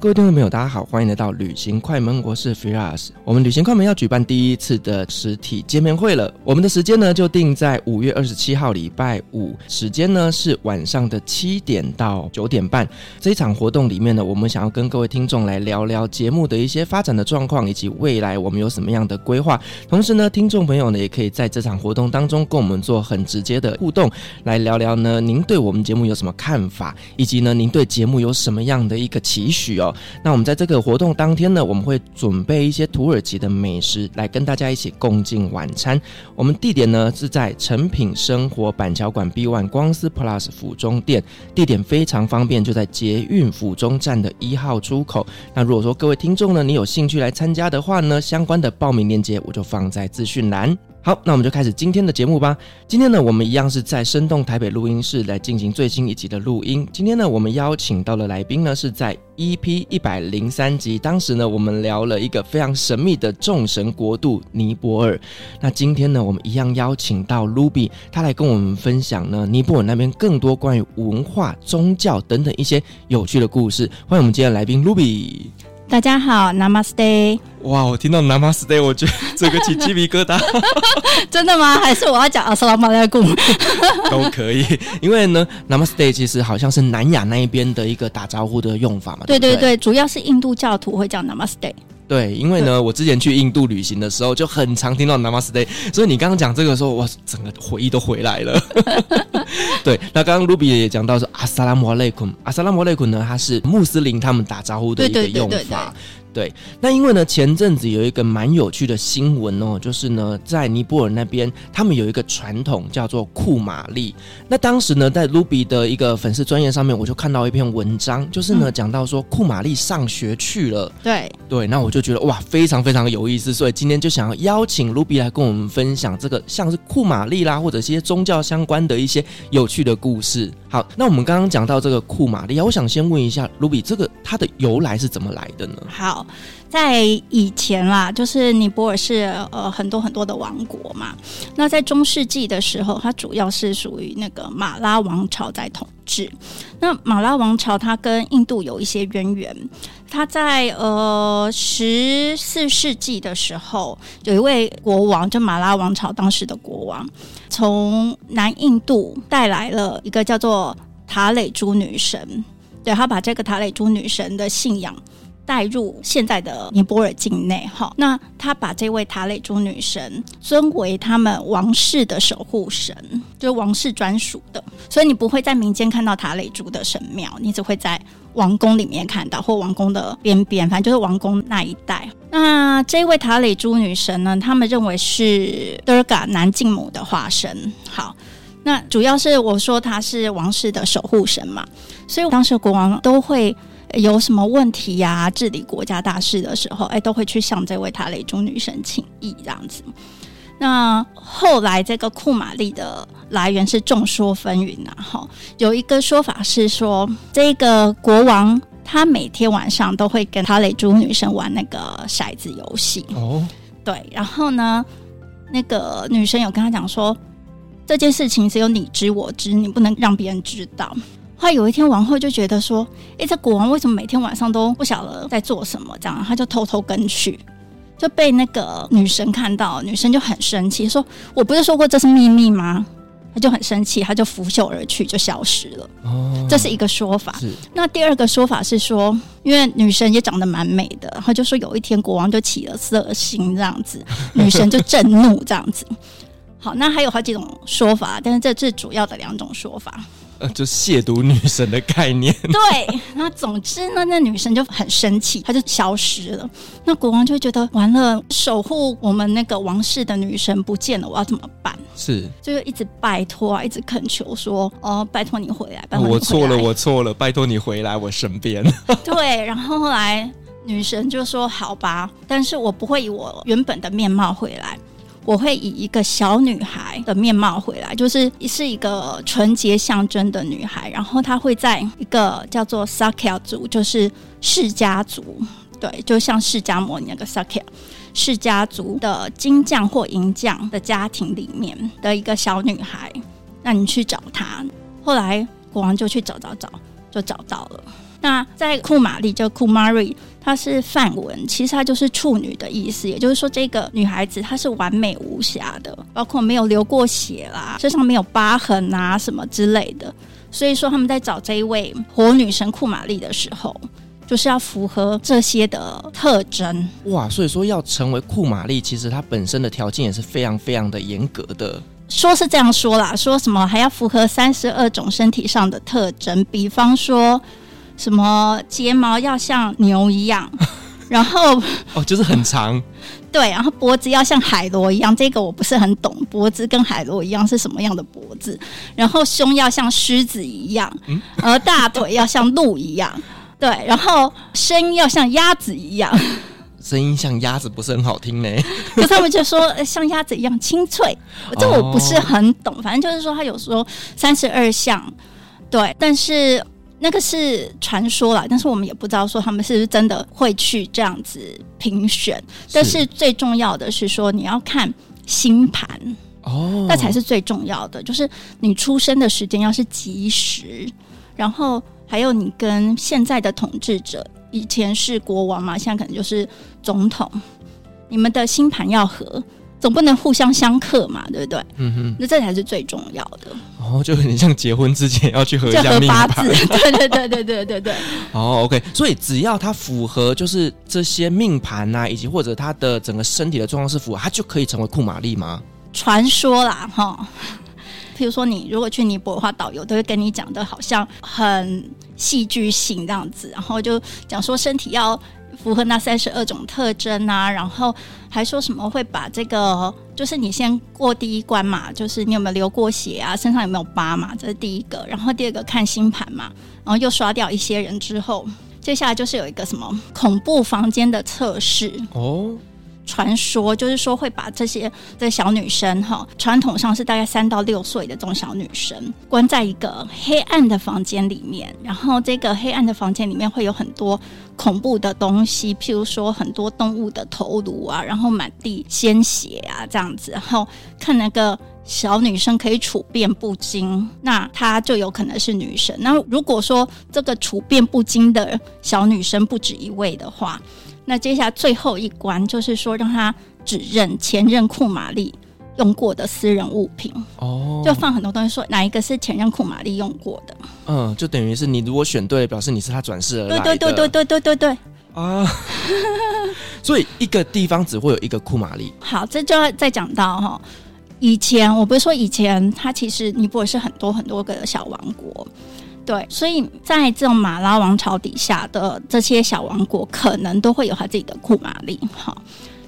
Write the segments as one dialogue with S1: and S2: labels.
S1: 各位听众朋友，大家好，欢迎来到旅行快门，我是 Firas。我们旅行快门要举办第一次的实体见面会了。我们的时间呢，就定在五月二十七号礼拜五，时间呢是晚上的七点到九点半。这一场活动里面呢，我们想要跟各位听众来聊聊节目的一些发展的状况，以及未来我们有什么样的规划。同时呢，听众朋友呢，也可以在这场活动当中跟我们做很直接的互动，来聊聊呢，您对我们节目有什么看法，以及呢，您对节目有什么样的一个期许。哦，那我们在这个活动当天呢，我们会准备一些土耳其的美食来跟大家一起共进晚餐。我们地点呢是在诚品生活板桥馆 B One 光丝 Plus 府中店，地点非常方便，就在捷运府中站的一号出口。那如果说各位听众呢，你有兴趣来参加的话呢，相关的报名链接我就放在资讯栏。好，那我们就开始今天的节目吧。今天呢，我们一样是在生动台北录音室来进行最新一集的录音。今天呢，我们邀请到的来宾呢，是在 EP 一百零三集，当时呢，我们聊了一个非常神秘的众神国度尼泊尔。那今天呢，我们一样邀请到 Ruby，他来跟我们分享呢，尼泊尔那边更多关于文化、宗教等等一些有趣的故事。欢迎我们今天的来宾 Ruby。
S2: 大家好，Namaste。
S1: 哇，我听到 Namaste，我觉得 这个起鸡皮疙瘩。
S2: 真的吗？还是我要讲阿斯拉马来古？
S1: 都可以，因为呢，Namaste 其实好像是南亚那一边的一个打招呼的用法嘛。
S2: 对对对，
S1: 对对
S2: 主要是印度教徒会讲 Namaste。
S1: 对，因为呢，我之前去印度旅行的时候，就很常听到 Namaste，所以你刚刚讲这个时候，我整个回忆都回来了。对，那刚刚 Ruby 也讲到说阿萨拉姆阿雷坤，阿萨拉姆阿雷坤呢，它是穆斯林他们打招呼的一个用法。对对对对那因为呢，前阵子有一个蛮有趣的新闻哦，就是呢，在尼泊尔那边，他们有一个传统叫做库玛丽。那当时呢，在 Ruby 的一个粉丝专业上面，我就看到一篇文章，就是呢，讲到说库玛丽上学去了。
S2: 对
S1: 对，那我就觉得哇，非常非常有意思，所以今天就想要邀请 Ruby 来跟我们分享这个像是库玛丽啦，或者一些宗教相关的一些有趣的故事。好，那我们刚刚讲到这个库玛丽，我想先问一下卢比这个它的由来是怎么来的呢？
S2: 好。在以前啦，就是尼泊尔是呃很多很多的王国嘛。那在中世纪的时候，它主要是属于那个马拉王朝在统治。那马拉王朝它跟印度有一些渊源。它在呃十四世纪的时候，有一位国王，就马拉王朝当时的国王，从南印度带来了一个叫做塔累珠女神。对，他把这个塔累珠女神的信仰。带入现在的尼泊尔境内，哈，那他把这位塔累珠女神尊为他们王室的守护神，就是王室专属的，所以你不会在民间看到塔累珠的神庙，你只会在王宫里面看到，或王宫的边边，反正就是王宫那一带。那这位塔累珠女神呢，他们认为是德尔嘎南境母的化身。好，那主要是我说她是王室的守护神嘛，所以当时国王都会。有什么问题呀、啊？治理国家大事的时候，哎，都会去向这位塔雷珠女神请益这样子。那后来这个库玛丽的来源是众说纷纭呐，哈。有一个说法是说，这个国王他每天晚上都会跟塔雷珠女神玩那个骰子游戏。哦，对。然后呢，那个女生有跟他讲说，这件事情只有你知我知，你不能让别人知道。后来有一天，王后就觉得说：“诶，这国王为什么每天晚上都不晓得在做什么？这样，他就偷偷跟去，就被那个女神看到，女神就很生气，说：‘我不是说过这是秘密吗？’他就很生气，他就拂袖而去，就消失了。哦，这是一个说法。那第二个说法是说，因为女神也长得蛮美的，然后就说有一天国王就起了色心，这样子，女神就震怒，这样子。好，那还有好几种说法，但是这是主要的两种说法。
S1: 呃，就亵渎女神的概念。
S2: 对，那总之呢，那女神就很生气，她就消失了。那国王就觉得完了，守护我们那个王室的女神不见了，我要怎么办？
S1: 是，
S2: 就是一直拜托啊，一直恳求说，哦，拜托你回来，拜托。
S1: 我错了，我错了，拜托你回来我身边。
S2: 对，然后后来女神就说：“好吧，但是我不会以我原本的面貌回来。”我会以一个小女孩的面貌回来，就是是一个纯洁象征的女孩。然后她会在一个叫做 Sakya 族，就是释迦族，对，就像释迦摩尼那个 Sakya 释迦族的金匠或银匠的家庭里面的一个小女孩。那你去找她。后来国王就去找找找，就找到了。那在库玛丽叫库玛瑞，她是梵文，其实她就是处女的意思。也就是说，这个女孩子她是完美无瑕的，包括没有流过血啦，身上没有疤痕啊什么之类的。所以说他们在找这一位火女神库玛丽的时候，就是要符合这些的特征。
S1: 哇，所以说要成为库玛丽，其实她本身的条件也是非常非常的严格的。
S2: 说是这样说啦，说什么还要符合三十二种身体上的特征，比方说。什么睫毛要像牛一样，然后
S1: 哦，就是很长，
S2: 对，然后脖子要像海螺一样，这个我不是很懂，脖子跟海螺一样是什么样的脖子？然后胸要像狮子一样，嗯，而大腿要像鹿一样，对，然后声音要像鸭子一样，
S1: 声音像鸭子不是很好听呢，
S2: 可他们就说像鸭子一样清脆，这我不是很懂，反正就是说他有说三十二项，对，但是。那个是传说啦，但是我们也不知道说他们是不是真的会去这样子评选。但是最重要的是说你要看星盘哦，那才是最重要的。就是你出生的时间要是吉时，然后还有你跟现在的统治者，以前是国王嘛，现在可能就是总统，你们的星盘要合。总不能互相相克嘛，对不对？嗯哼，那这才是最重要的。
S1: 哦，就很像结婚之前要去合一下八
S2: 字，对对对对对对对。
S1: 哦，OK，所以只要它符合，就是这些命盘呐，以及或者它的整个身体的状况是符合，它就可以成为库玛力吗？
S2: 传说啦，哈。比如说，你如果去尼泊尔的话，导游都会跟你讲的，好像很戏剧性这样子，然后就讲说身体要。符合那三十二种特征啊，然后还说什么会把这个，就是你先过第一关嘛，就是你有没有流过血啊，身上有没有疤嘛，这是第一个。然后第二个看星盘嘛，然后又刷掉一些人之后，接下来就是有一个什么恐怖房间的测试哦。传说就是说会把这些的小女生哈，传统上是大概三到六岁的这种小女生，关在一个黑暗的房间里面，然后这个黑暗的房间里面会有很多恐怖的东西，譬如说很多动物的头颅啊，然后满地鲜血啊这样子，然后看那个小女生可以处变不惊，那她就有可能是女神。那如果说这个处变不惊的小女生不止一位的话，那接下来最后一关就是说，让他指认前任库玛丽用过的私人物品哦，就放很多东西，说哪一个是前任库玛丽用过的。
S1: 嗯，就等于是你如果选对，表示你是他转世而来的。
S2: 对对对对对对对对啊！
S1: 所以一个地方只会有一个库玛丽。
S2: 好，这就要再讲到哈，以前我不是说以前他其实尼泊尔是很多很多个小王国。对，所以在这种马拉王朝底下的这些小王国，可能都会有他自己的库玛丽哈。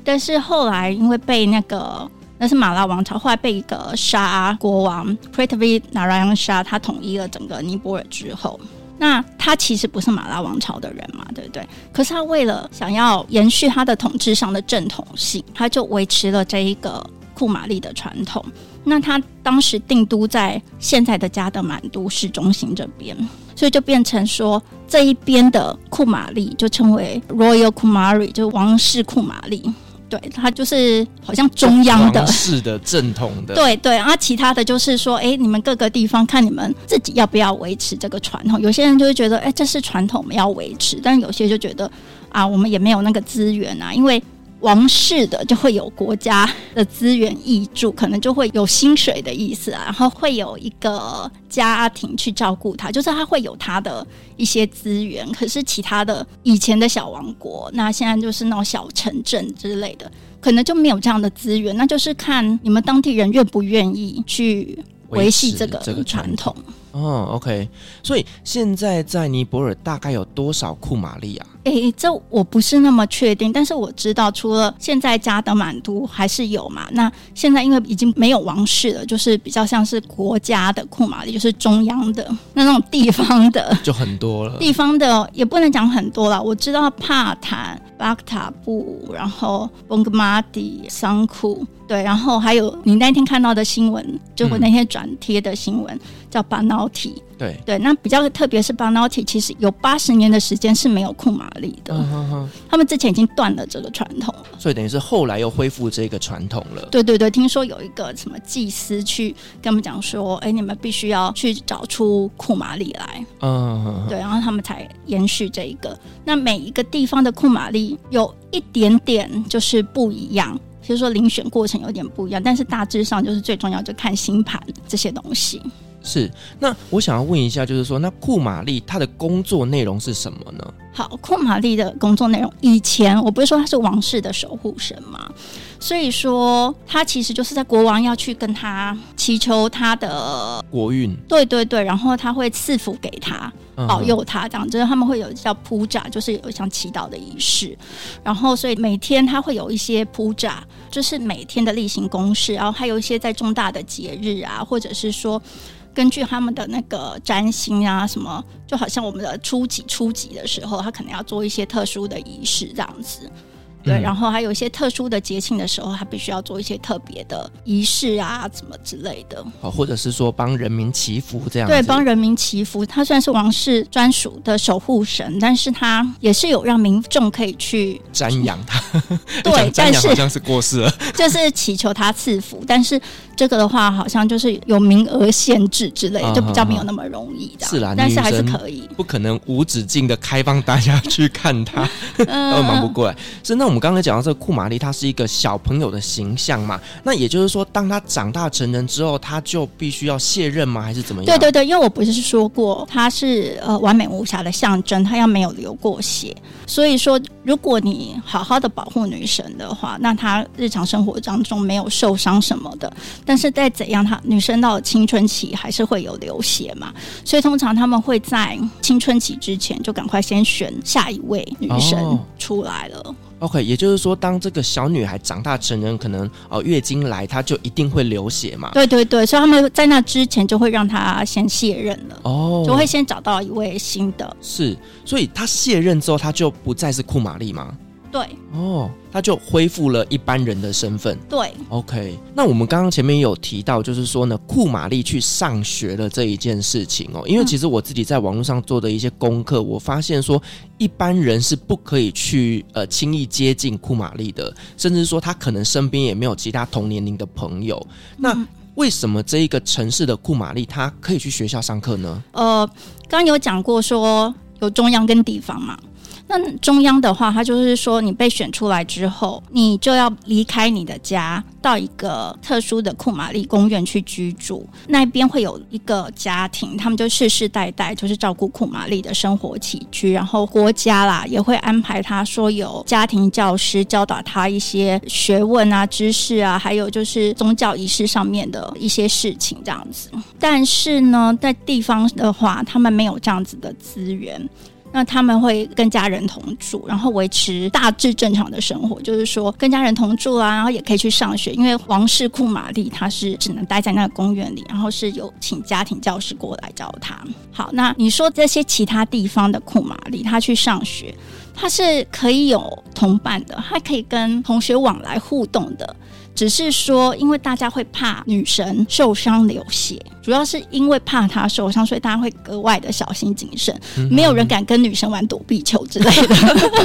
S2: 但是后来因为被那个那是马拉王朝，后来被一个沙国王 Prithvi Narayan Shah 他统一了整个尼泊尔之后，那他其实不是马拉王朝的人嘛，对不对？可是他为了想要延续他的统治上的正统性，他就维持了这一个库玛丽的传统。那他当时定都在现在的加德满都市中心这边，所以就变成说这一边的库玛丽就称为 Royal Kumari，就是王室库玛丽。对，他就是好像中央的，
S1: 是的，正统的。
S2: 对对，然后其他的就是说，哎，你们各个地方看你们自己要不要维持这个传统。有些人就会觉得，哎，这是传统，我们要维持；但有些就觉得，啊，我们也没有那个资源啊，因为。王室的就会有国家的资源挹注，可能就会有薪水的意思啊，然后会有一个家庭去照顾他，就是他会有他的一些资源。可是其他的以前的小王国，那现在就是那种小城镇之类的，可能就没有这样的资源。那就是看你们当地人愿不愿意去维系这个传统。
S1: 哦，OK，所以现在在尼泊尔大概有多少库玛丽啊？
S2: 诶、欸，这我不是那么确定，但是我知道，除了现在加德满都还是有嘛。那现在因为已经没有王室了，就是比较像是国家的库马里，就是中央的那种地方的，
S1: 就很多了。
S2: 地方的也不能讲很多了。我知道帕坦、巴克塔布，然后翁格马底、桑库，对，然后还有你那天看到的新闻，就我那天转贴的新闻、嗯、叫巴瑙提。
S1: 对
S2: 对，那比较特别是巴瑙提，其实有八十年的时间是没有库玛丽的。嗯哼哼，他们之前已经断了这个传统了，
S1: 所以等于是后来又恢复这个传统了。
S2: 对对对，听说有一个什么祭司去跟他们讲说，哎，你们必须要去找出库玛丽来。嗯哼哼，对，然后他们才延续这一个。那每一个地方的库玛丽有一点点就是不一样，就是说遴选过程有点不一样，但是大致上就是最重要就看星盘这些东西。
S1: 是，那我想要问一下，就是说，那库玛丽她的工作内容是什么呢？
S2: 好，库玛丽的工作内容，以前我不是说她是王室的守护神吗？所以说她其实就是在国王要去跟他祈求他的
S1: 国运，
S2: 对对对，然后他会赐福给他，保佑他，这样就是他们会有叫铺扎，就是有像祈祷的仪式，然后所以每天他会有一些铺扎，就是每天的例行公事，然后还有一些在重大的节日啊，或者是说。根据他们的那个占星啊，什么就好像我们的初级初级的时候，他可能要做一些特殊的仪式这样子。对，然后还有一些特殊的节庆的时候，他必须要做一些特别的仪式啊，什么之类的。
S1: 哦，或者是说帮人民祈福这样。
S2: 对，帮人民祈福。他虽然是王室专属的守护神，但是他也是有让民众可以去
S1: 瞻仰他。
S2: 对，但是
S1: 好像是过世了，
S2: 就是祈求他赐福。但是这个的话，好像就是有名额限制之类，就比较没有那么容易的。
S1: 是啦，
S2: 但是还是可以，
S1: 不可能无止境的开放大家去看他，都忙不过来。是那。我们刚才讲到这个库玛丽，她是一个小朋友的形象嘛？那也就是说，当他长大成人之后，他就必须要卸任吗？还是怎么样？
S2: 对对对，因为我不是说过，他是呃完美无瑕的象征，他要没有流过血。所以说，如果你好好的保护女神的话，那她日常生活当中没有受伤什么的。但是再怎样，她女生到了青春期还是会有流血嘛？所以通常他们会在青春期之前就赶快先选下一位女生出来了。哦
S1: OK，也就是说，当这个小女孩长大成人，可能哦、呃、月经来，她就一定会流血嘛？
S2: 对对对，所以他们在那之前就会让她先卸任了，哦，就会先找到一位新的。
S1: 是，所以她卸任之后，她就不再是库玛丽吗？
S2: 对，
S1: 哦，他就恢复了一般人的身份。
S2: 对
S1: ，OK。那我们刚刚前面有提到，就是说呢，库玛丽去上学了这一件事情哦，因为其实我自己在网络上做的一些功课，嗯、我发现说一般人是不可以去呃轻易接近库玛丽的，甚至说他可能身边也没有其他同年龄的朋友。那为什么这一个城市的库玛丽他可以去学校上课呢？
S2: 呃，刚刚有讲过说有中央跟地方嘛。那中央的话，它就是说，你被选出来之后，你就要离开你的家，到一个特殊的库玛丽公园去居住。那边会有一个家庭，他们就世世代代就是照顾库玛丽的生活起居。然后国家啦也会安排他说有家庭教师教导他一些学问啊、知识啊，还有就是宗教仪式上面的一些事情这样子。但是呢，在地方的话，他们没有这样子的资源。那他们会跟家人同住，然后维持大致正常的生活，就是说跟家人同住啊，然后也可以去上学，因为王室库玛丽他是只能待在那个公园里，然后是有请家庭教师过来教他。好，那你说这些其他地方的库玛丽他去上学，他是可以有同伴的，他可以跟同学往来互动的。只是说，因为大家会怕女神受伤流血，主要是因为怕她受伤，所以大家会格外的小心谨慎。没有人敢跟女生玩躲避球之类的。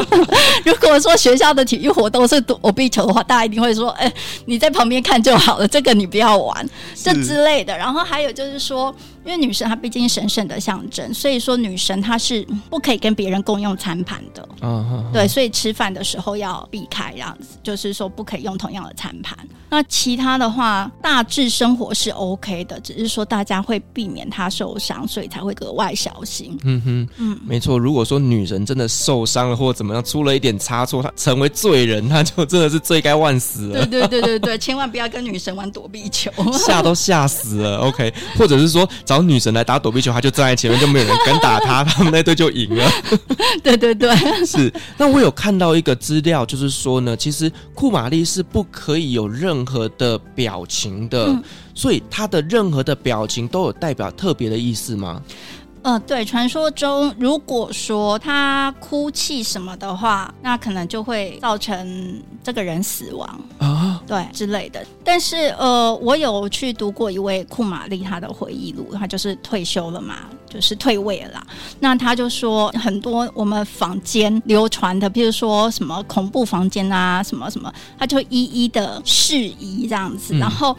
S2: 如果说学校的体育活动是躲避球的话，大家一定会说：“哎，你在旁边看就好了，这个你不要玩。”这之类的。然后还有就是说，因为女神她毕竟神圣的象征，所以说女神她是不可以跟别人共用餐盘的。
S1: 嗯嗯，
S2: 对，所以吃饭的时候要避开这样子，就是说不可以用同样的餐盘。那其他的话，大致生活是 OK 的，只是说大家会避免他受伤，所以才会格外小心。
S1: 嗯哼，嗯，没错。如果说女人真的受伤了或者怎么样，出了一点差错，她成为罪人，她就真的是罪该万死了。
S2: 对对对对对，千万不要跟女神玩躲避球，
S1: 吓都吓死了。OK，或者是说找女神来打躲避球，她就站在前面，就没有人敢打她，他们那队就赢了。
S2: 对对对，
S1: 是。那我有看到一个资料，就是说呢，其实库玛丽是不可以有任何的表情的，嗯、所以他的任何的表情都有代表特别的意思吗？
S2: 嗯、呃，对，传说中如果说他哭泣什么的话，那可能就会造成这个人死亡啊，对之类的。但是呃，我有去读过一位库玛丽他的回忆录，他就是退休了嘛，就是退位了啦。那他就说很多我们房间流传的，比如说什么恐怖房间啊，什么什么，他就一一的释疑这样子。嗯、然后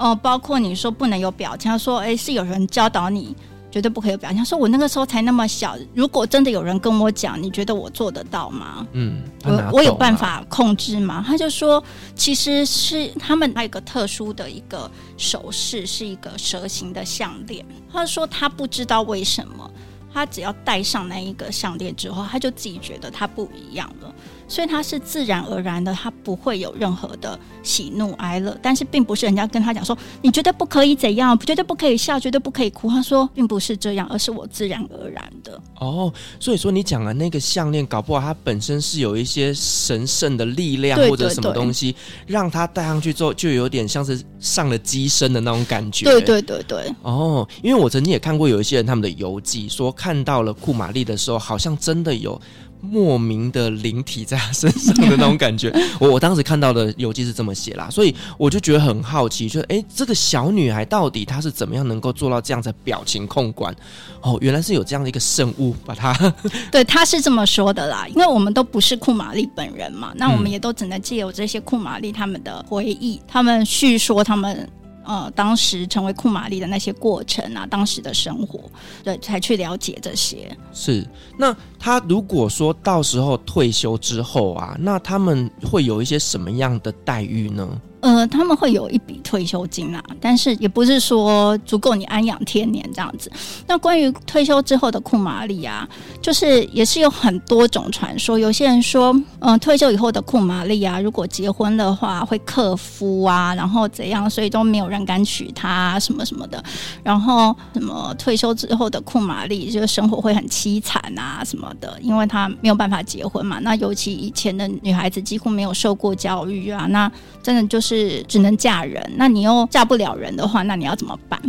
S2: 呃，包括你说不能有表情，他说哎，是有人教导你。绝对不可以有表现。说我那个时候才那么小，如果真的有人跟我讲，你觉得我做得到吗？嗯，我我有办法控制吗？他就说，其实是他们还有一个特殊的一个手势，是一个蛇形的项链。他说他不知道为什么，他只要戴上那一个项链之后，他就自己觉得他不一样了。所以他是自然而然的，他不会有任何的喜怒哀乐，但是并不是人家跟他讲说，你绝对不可以怎样，绝对不可以笑，绝对不可以哭。他说并不是这样，而是我自然而然的。
S1: 哦，所以说你讲的那个项链，搞不好它本身是有一些神圣的力量或者什么东西，让他戴上去之后，就有点像是上了机身的那种感觉。
S2: 对对对对。
S1: 哦，因为我曾经也看过有一些人他们的游记，说看到了库玛丽的时候，好像真的有。莫名的灵体在他身上的那种感觉，我我当时看到的游记是这么写啦，所以我就觉得很好奇，就哎、欸，这个小女孩到底她是怎么样能够做到这样的表情控管？哦，原来是有这样的一个圣物把她。
S2: 对，他是这么说的啦，因为我们都不是库玛丽本人嘛，那我们也都只能借由这些库玛丽他们的回忆，他们叙说他们。呃，当时成为库玛丽的那些过程啊，当时的生活，对，才去了解这些。
S1: 是，那他如果说到时候退休之后啊，那他们会有一些什么样的待遇呢？
S2: 呃，他们会有一笔退休金啊，但是也不是说足够你安养天年这样子。那关于退休之后的库玛丽啊，就是也是有很多种传说。有些人说，嗯、呃，退休以后的库玛丽啊，如果结婚的话会克夫啊，然后怎样，所以都没有人敢娶她，什么什么的。然后什么退休之后的库玛丽，就生活会很凄惨啊，什么的，因为她没有办法结婚嘛。那尤其以前的女孩子几乎没有受过教育啊，那真的就是。是只能嫁人，那你又嫁不了人的话，那你要怎么办？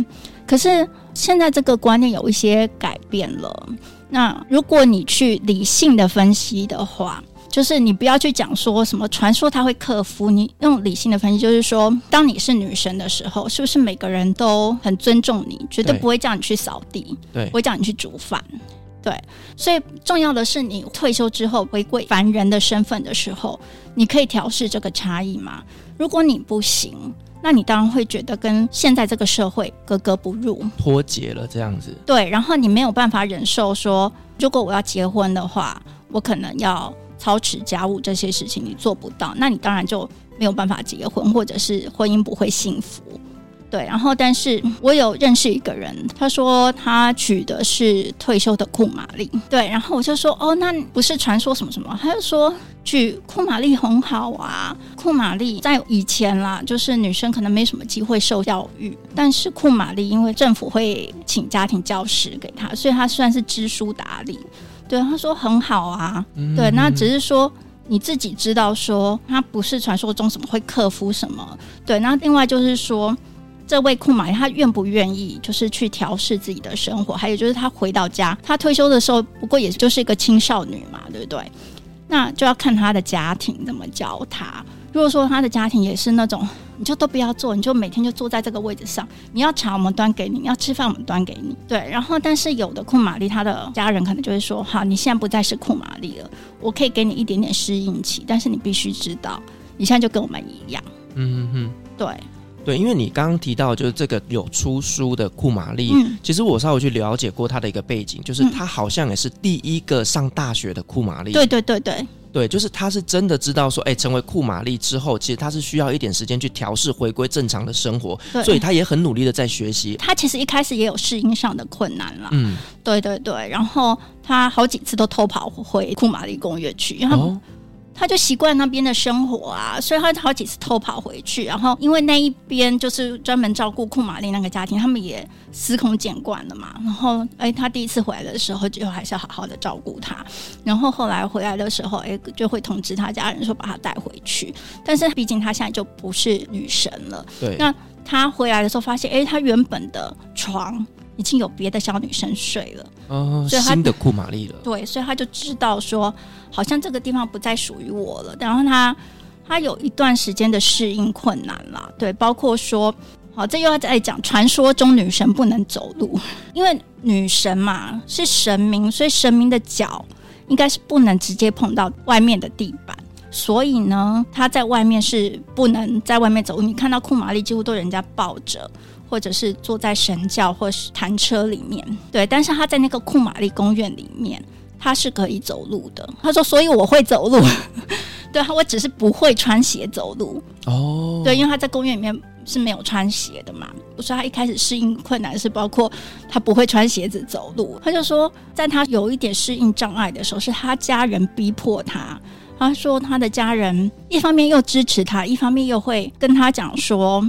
S2: 可是现在这个观念有一些改变了。那如果你去理性的分析的话，就是你不要去讲说什么传说他会克夫，你用理性的分析，就是说，当你是女神的时候，是不是每个人都很尊重你，绝对不会叫你去扫地，对，不会叫你去煮饭，对。所以重要的是，你退休之后回归凡人的身份的时候，你可以调试这个差异吗？如果你不行，那你当然会觉得跟现在这个社会格格不入，
S1: 脱节了这样子。
S2: 对，然后你没有办法忍受说，如果我要结婚的话，我可能要操持家务这些事情，你做不到，那你当然就没有办法结婚，或者是婚姻不会幸福。对，然后但是我有认识一个人，他说他娶的是退休的库玛丽。对，然后我就说哦，那不是传说什么什么？他就说娶库玛丽很好啊。库玛丽在以前啦，就是女生可能没什么机会受教育，但是库玛丽因为政府会请家庭教师给她，所以她算是知书达理。对，他说很好啊。嗯、对，那只是说你自己知道说他不是传说中什么会克服什么。对，那另外就是说。这位库玛丽，她愿不愿意就是去调试自己的生活？还有就是她回到家，她退休的时候，不过也就是一个青少女嘛，对不对？那就要看她的家庭怎么教她。如果说她的家庭也是那种，你就都不要做，你就每天就坐在这个位置上，你要茶我们端给你，你要吃饭我们端给你，对。然后，但是有的库玛丽，她的家人可能就会说：好，你现在不再是库玛丽了，我可以给你一点点适应期，但是你必须知道，你现在就跟我们一样。嗯嗯嗯，对。
S1: 对，因为你刚刚提到就是这个有出书的库玛丽，
S2: 嗯，
S1: 其实我稍微去了解过他的一个背景，就是他好像也是第一个上大学的库玛丽。
S2: 对对对对。
S1: 对，就是他是真的知道说，哎，成为库玛丽之后，其实他是需要一点时间去调试，回归正常的生活，所以他也很努力的在学习。
S2: 他其实一开始也有适应上的困难啦，
S1: 嗯，
S2: 对对对，然后他好几次都偷跑回库玛丽公园去，然后。哦他就习惯那边的生活啊，所以他好几次偷跑回去。然后因为那一边就是专门照顾库玛丽那个家庭，他们也司空见惯了嘛。然后哎，他第一次回来的时候，就还是要好好的照顾他。然后后来回来的时候，哎，就会通知他家人说把他带回去。但是毕竟他现在就不是女神了。
S1: 对。
S2: 那他回来的时候发现，哎，他原本的床。已经有别的小女生睡了，
S1: 哦，新的库玛丽了。
S2: 对，所以他就知道说，好像这个地方不再属于我了。然后他他有一段时间的适应困难了，对，包括说，好，这又要再讲传说中女神不能走路，因为女神嘛是神明，所以神明的脚应该是不能直接碰到外面的地板，所以呢，他在外面是不能在外面走路。你看到库玛丽几乎都人家抱着。或者是坐在神教或是弹车里面，对，但是他在那个库玛丽公园里面，他是可以走路的。他说：“所以我会走路，对，我只是不会穿鞋走路。”哦，对，因为他在公园里面是没有穿鞋的嘛。我说他一开始适应困难是包括他不会穿鞋子走路。他就说，在他有一点适应障碍的时候，是他家人逼迫他。他说他的家人一方面又支持他，一方面又会跟他讲说。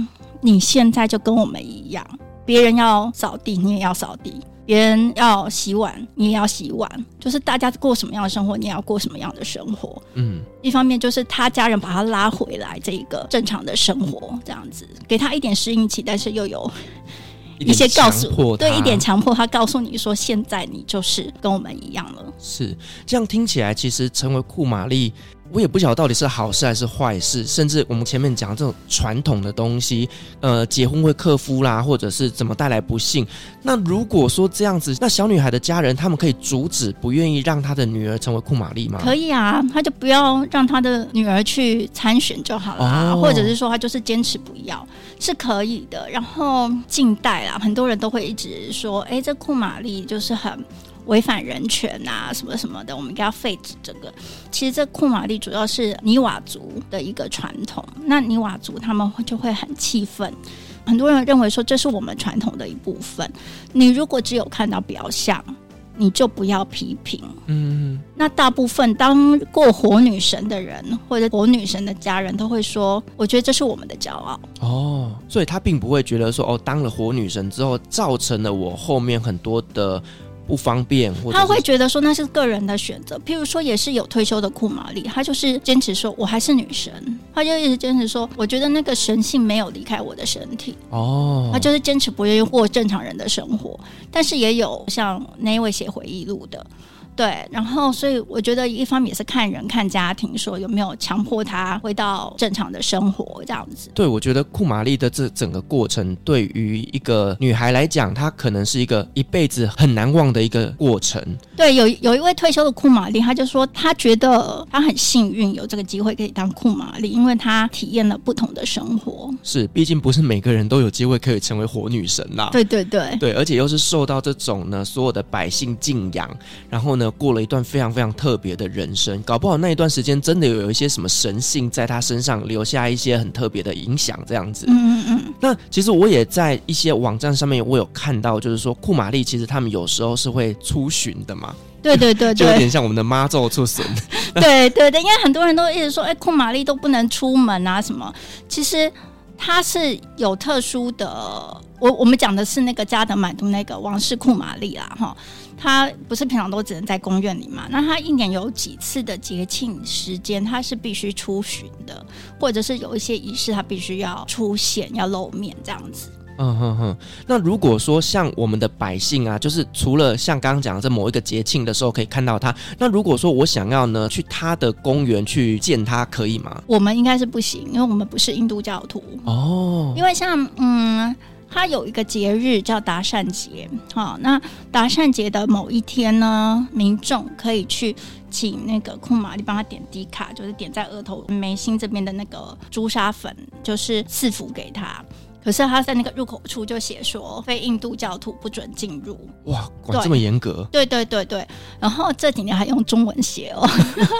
S2: 你现在就跟我们一样，别人要扫地，你也要扫地；别人要洗碗，你也要洗碗。就是大家过什么样的生活，你也要过什么样的生活。嗯，一方面就是他家人把他拉回来，这一个正常的生活，这样子给他一点适应期，但是又有 一些告诉，对，一点强迫他告诉你说，现在你就是跟我们一样了。
S1: 是这样听起来，其实成为库玛丽。我也不晓得到底是好事还是坏事，甚至我们前面讲这种传统的东西，呃，结婚会克夫啦，或者是怎么带来不幸。那如果说这样子，那小女孩的家人他们可以阻止不愿意让她的女儿成为库玛丽吗？
S2: 可以啊，他就不要让他的女儿去参选就好了，或者是说他就是坚持不要，是可以的。然后近代啊，很多人都会一直说，哎，这库玛丽就是很。违反人权啊，什么什么的，我们应该要废止这个。其实这库玛丽主要是尼瓦族的一个传统，那尼瓦族他们就会很气愤。很多人认为说这是我们传统的一部分，你如果只有看到表象，你就不要批评。嗯，那大部分当过火女神的人或者火女神的家人都会说，我觉得这是我们的骄傲。
S1: 哦，所以他并不会觉得说，哦，当了火女神之后，造成了我后面很多的。不方便，
S2: 他会觉得说那是个人的选择。譬如说，也是有退休的库玛丽，他就是坚持说我还是女神，他就一直坚持说，我觉得那个神性没有离开我的身体。哦，他就是坚持不愿意过正常人的生活。但是也有像那一位写回忆录的。对，然后所以我觉得一方面也是看人看家庭，说有没有强迫他回到正常的生活这样子。
S1: 对，我觉得库玛丽的这整个过程，对于一个女孩来讲，她可能是一个一辈子很难忘的一个过程。
S2: 对，有有一位退休的库玛丽，她就说她觉得她很幸运有这个机会可以当库玛丽，因为她体验了不同的生活。
S1: 是，毕竟不是每个人都有机会可以成为火女神啦。
S2: 对对对，
S1: 对，而且又是受到这种呢所有的百姓敬仰，然后呢。过了一段非常非常特别的人生，搞不好那一段时间真的有有一些什么神性在他身上留下一些很特别的影响，这样子。嗯嗯嗯。那其实我也在一些网站上面，我有看到，就是说库玛丽其实他们有时候是会出巡的嘛。
S2: 对对对，对，
S1: 就有点像我们的妈祖出神。
S2: 对对对，因为很多人都一直说，哎，库玛丽都不能出门啊什么。其实他是有特殊的，我我们讲的是那个加德满都那个王室库玛丽啦，哈。他不是平常都只能在公园里嘛？那他一年有几次的节庆时间，他是必须出巡的，或者是有一些仪式，他必须要出现、要露面这样子。
S1: 嗯哼哼。那如果说像我们的百姓啊，就是除了像刚刚讲的这某一个节庆的时候可以看到他，那如果说我想要呢去他的公园去见他，可以吗？
S2: 我们应该是不行，因为我们不是印度教徒。哦。因为像嗯。他有一个节日叫达善节，好，那达善节的某一天呢，民众可以去请那个库玛丽帮他点滴卡，就是点在额头眉心这边的那个朱砂粉，就是赐福给他。可是他在那个入口处就写说，非印度教徒不准进入。
S1: 哇，管这么严格？
S2: 对对对对。然后这几年还用中文写哦，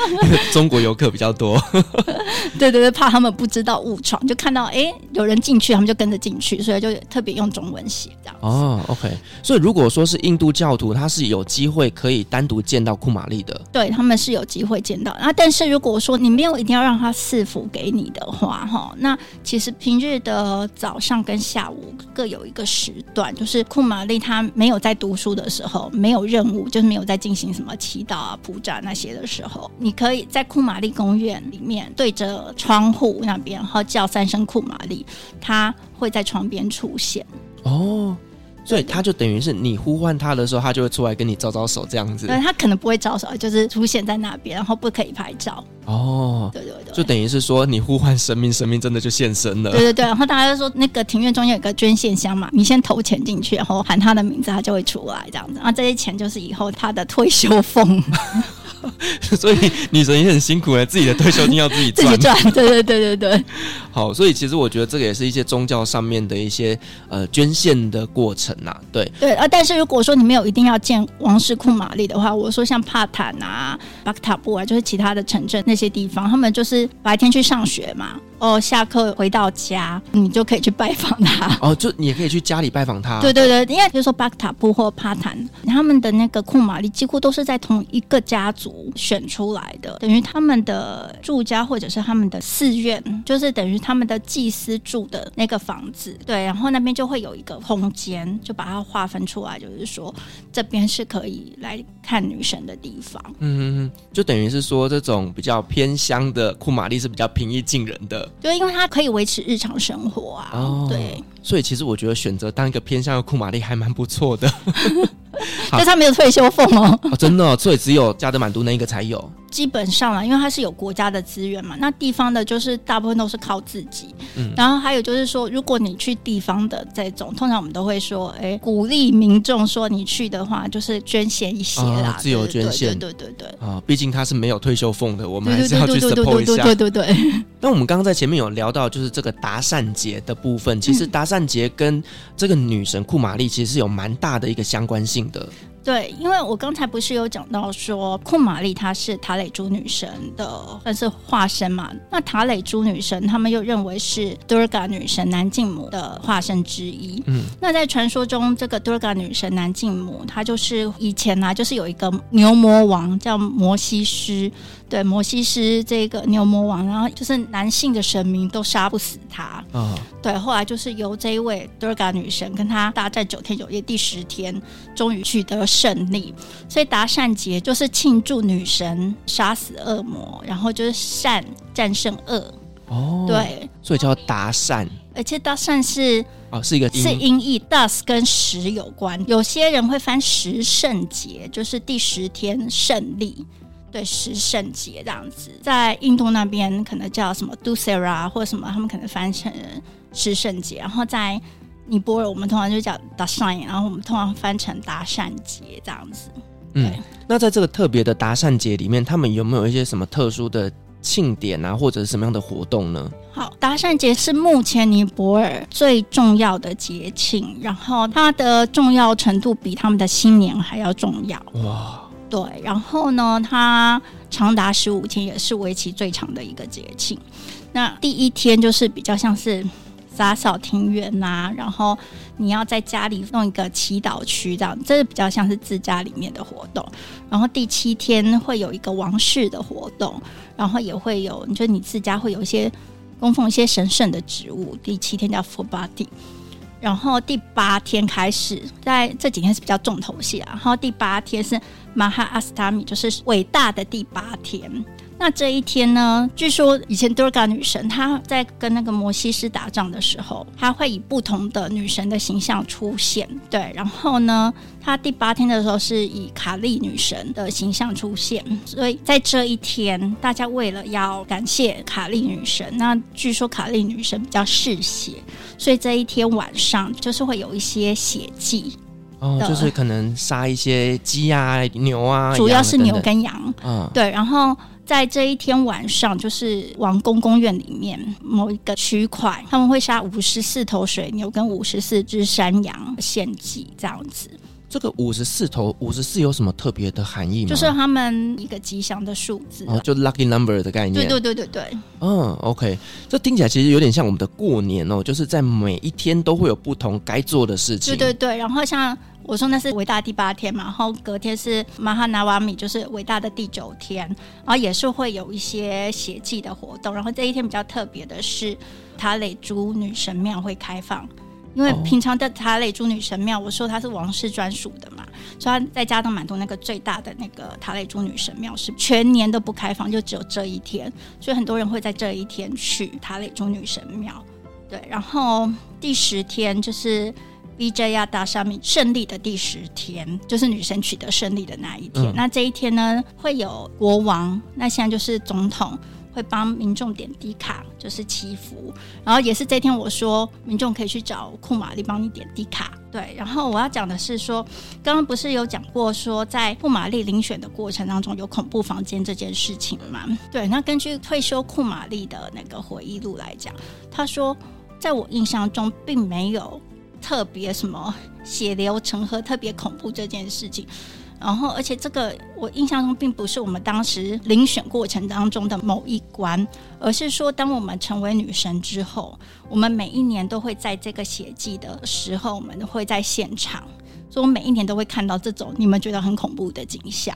S1: 中国游客比较多。
S2: 对对对，怕他们不知道误闯，就看到哎有人进去，他们就跟着进去，所以就特别用中文写这样。
S1: 哦，OK。所以如果说是印度教徒，他是有机会可以单独见到库玛丽的。
S2: 对，他们是有机会见到。啊，但是如果说你没有一定要让他赐福给你的话，哈，那其实平日的早上。上跟下午各有一个时段，就是库玛丽他没有在读书的时候，没有任务，就是没有在进行什么祈祷啊、普扎那些的时候，你可以在库玛丽公园里面对着窗户那边，然后叫三声库玛丽，他会在窗边出现。
S1: 哦。所以他就等于是你呼唤他的时候，他就会出来跟你招招手这样子。
S2: 对，他可能不会招手，就是出现在那边，然后不可以拍照。
S1: 哦，对对对，就等于是说你呼唤神明，神明真的就现身了。
S2: 对对对，然后大家就说那个庭院中间有个捐献箱嘛，你先投钱进去，然后喊他的名字，他就会出来这样子。然后这些钱就是以后他的退休俸。
S1: 所以女神也很辛苦哎，自己的退休金要自己赚。自己
S2: 赚，对对对对对。
S1: 好，所以其实我觉得这个也是一些宗教上面的一些呃捐献的过程呐、啊，对
S2: 对啊。但是如果说你没有一定要见王室库玛丽的话，我说像帕坦啊、巴克塔布啊，就是其他的城镇那些地方，他们就是白天去上学嘛。哦，下课回到家，你就可以去拜访他。
S1: 哦，就你也可以去家里拜访他。
S2: 对对对，因为比如说巴克塔布或帕坦，他们的那个库玛丽几乎都是在同一个家族选出来的，等于他们的住家或者是他们的寺院，就是等于他们的祭司住的那个房子。对，然后那边就会有一个空间，就把它划分出来，就是说这边是可以来看女神的地方。
S1: 嗯，就等于是说这种比较偏乡的库玛丽是比较平易近人的。
S2: 对，因为它可以维持日常生活啊。哦，对，
S1: 所以其实我觉得选择当一个偏乡的库玛丽还蛮不错的。
S2: 但是他没有退休俸哦，
S1: 哦，真的，所以只有加德满都那一个才有。
S2: 基本上啊，因为它是有国家的资源嘛，那地方的就是大部分都是靠自己。嗯，然后还有就是说，如果你去地方的这种，通常我们都会说，哎、欸，鼓励民众说你去的话，就是捐献一些啦，
S1: 哦、自由捐献。
S2: 对对对对。
S1: 啊，毕竟他是没有退休俸的，我们还是要去 support 一下。
S2: 对对对。
S1: 那我们刚刚在前面有聊到，就是这个达善节的部分，其实达善节跟这个女神库玛丽其实是有蛮大的一个相关性的。
S2: 对，因为我刚才不是有讲到说库玛丽她是塔蕾珠女神的算是化身嘛？那塔蕾珠女神他们又认为是 Durga 女神南静母的化身之一。嗯，那在传说中，这个 Durga 女神南静母，她就是以前呢、啊，就是有一个牛魔王叫摩西斯。对，摩西斯这个牛魔王，然后就是男性的神明都杀不死他。啊、哦，对，后来就是由这一位 Durga 女神跟他大战九天九夜，第十天终于取得胜利。所以达善节就是庆祝女神杀死恶魔，然后就是善战胜恶。哦，对，
S1: 所以叫达善。
S2: 而且达善是
S1: 哦，是一个
S2: 是音译，Das 跟十有关。有些人会翻十圣节，就是第十天胜利。对，十圣节这样子，在印度那边可能叫什么 Dussehra 或者什么，他们可能翻成十圣节。然后在尼泊尔，我们通常就叫 Dashain，然后我们通常翻成达善节这样子。
S1: 嗯，那在这个特别的达善节里面，他们有没有一些什么特殊的庆典啊，或者是什么样的活动呢？
S2: 好，达善节是目前尼泊尔最重要的节庆，然后它的重要程度比他们的新年还要重要。哇！对，然后呢，它长达十五天，也是为期最长的一个节庆。那第一天就是比较像是洒扫庭院呐、然后你要在家里弄一个祈祷区，这样，这是比较像是自家里面的活动。然后第七天会有一个王室的活动，然后也会有，你说你自家会有一些供奉一些神圣的植物。第七天叫 Phubati。然后第八天开始，在这几天是比较重头戏啊。然后第八天是 Maha Astami，就是伟大的第八天。那这一天呢，据说以前 Durga 女神她在跟那个摩西斯打仗的时候，她会以不同的女神的形象出现。对，然后呢，她第八天的时候是以卡利女神的形象出现。所以在这一天，大家为了要感谢卡利女神，那据说卡利女神比较嗜血，所以这一天晚上就是会有一些血迹。
S1: 哦，就是可能杀一些鸡啊、牛啊，
S2: 主要是牛跟羊。
S1: 嗯，
S2: 对，然后。在这一天晚上，就是王宫公园里面某一个区块，他们会杀五十四头水牛跟五十四只山羊献祭，这样子。
S1: 这个五十四头，五十四有什么特别的含义吗？
S2: 就是他们一个吉祥的数字，
S1: 哦，就 lucky number 的概念。
S2: 对对对对对。
S1: 嗯，OK，这听起来其实有点像我们的过年哦，就是在每一天都会有不同该做的事情。
S2: 对对对，然后像。我说那是伟大第八天嘛，然后隔天是马哈纳瓦米，就是伟大的第九天，然后也是会有一些血祭的活动。然后这一天比较特别的是，塔累珠女神庙会开放，因为平常的塔累珠女神庙，我说它是王室专属的嘛，所以它在加德满都那个最大的那个塔累珠女神庙是全年都不开放，就只有这一天，所以很多人会在这一天去塔累珠女神庙。对，然后第十天就是。Vijaya Dashami 胜利的第十天，就是女神取得胜利的那一天。嗯、那这一天呢，会有国王，那现在就是总统，会帮民众点低卡，就是祈福。然后也是这天，我说民众可以去找库玛丽帮你点低卡。对，然后我要讲的是说，刚刚不是有讲过说，在库玛丽遴选的过程当中有恐怖房间这件事情吗？对，那根据退休库玛丽的那个回忆录来讲，他说，在我印象中并没有。特别什么？血流成河，特别恐怖这件事情，然后而且这个我印象中并不是我们当时遴选过程当中的某一关，而是说当我们成为女神之后，我们每一年都会在这个血祭的时候，我们会在现场，所以我每一年都会看到这种你们觉得很恐怖的景象。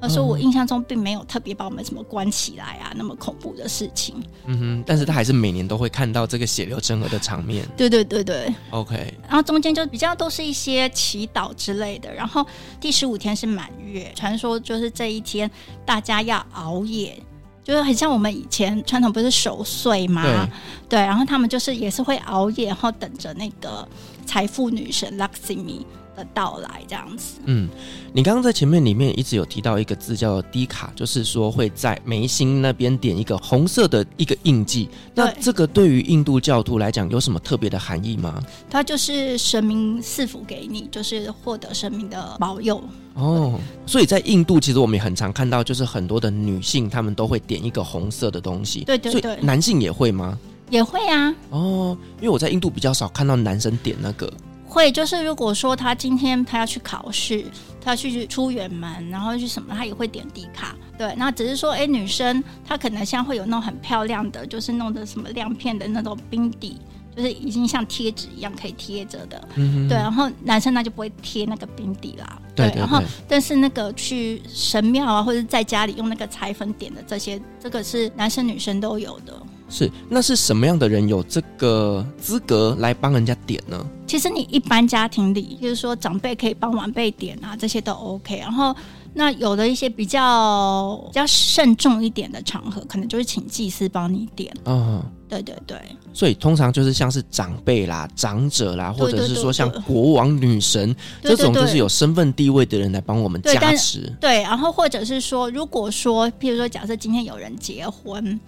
S2: 而说我印象中并没有特别把我们什么关起来啊，那么恐怖的事情。
S1: 嗯哼，但是他还是每年都会看到这个血流成河的场面。
S2: 对对对对
S1: ，OK。
S2: 然后中间就比较都是一些祈祷之类的。然后第十五天是满月，传说就是这一天大家要熬夜，就是很像我们以前传统不是守岁吗？对，对。然后他们就是也是会熬夜，然后等着那个财富女神 Lakshmi 的到来这样子。
S1: 嗯，你刚刚在前面里面一直有提到一个字叫“低卡”，就是说会在眉心那边点一个红色的一个印记。那这个对于印度教徒来讲有什么特别的含义吗？
S2: 它就是神明赐福给你，就是获得神明的保佑。
S1: 哦，所以在印度其实我们也很常看到，就是很多的女性她们都会点一个红色的东西。
S2: 对对对，
S1: 男性也会吗？
S2: 也会啊。
S1: 哦，因为我在印度比较少看到男生点那个。
S2: 会，就是如果说他今天他要去考试，他要去出远门，然后去什么，他也会点滴卡。对，那只是说，哎，女生她可能像会有那种很漂亮的，就是弄的什么亮片的那种冰底，就是已经像贴纸一样可以贴着的。对，然后男生那就不会贴那个冰底啦。对，对，对，对。然后，但是那个去神庙啊，或者在家里用那个彩粉点的这些，这个是男生女生都有的。
S1: 是，那是什么样的人有这个资格来帮人家点呢？
S2: 其实你一般家庭里，就是说长辈可以帮晚辈点啊，这些都 OK。然后，那有的一些比较比较慎重一点的场合，可能就是请祭司帮你点。嗯，对对对。
S1: 所以通常就是像是长辈啦、长者啦，或者是说像国王、女神这种，就是有身份地位的人来帮我们加持。
S2: 对，对，然后或者是说，如果说，譬如说，假设今天有人结婚。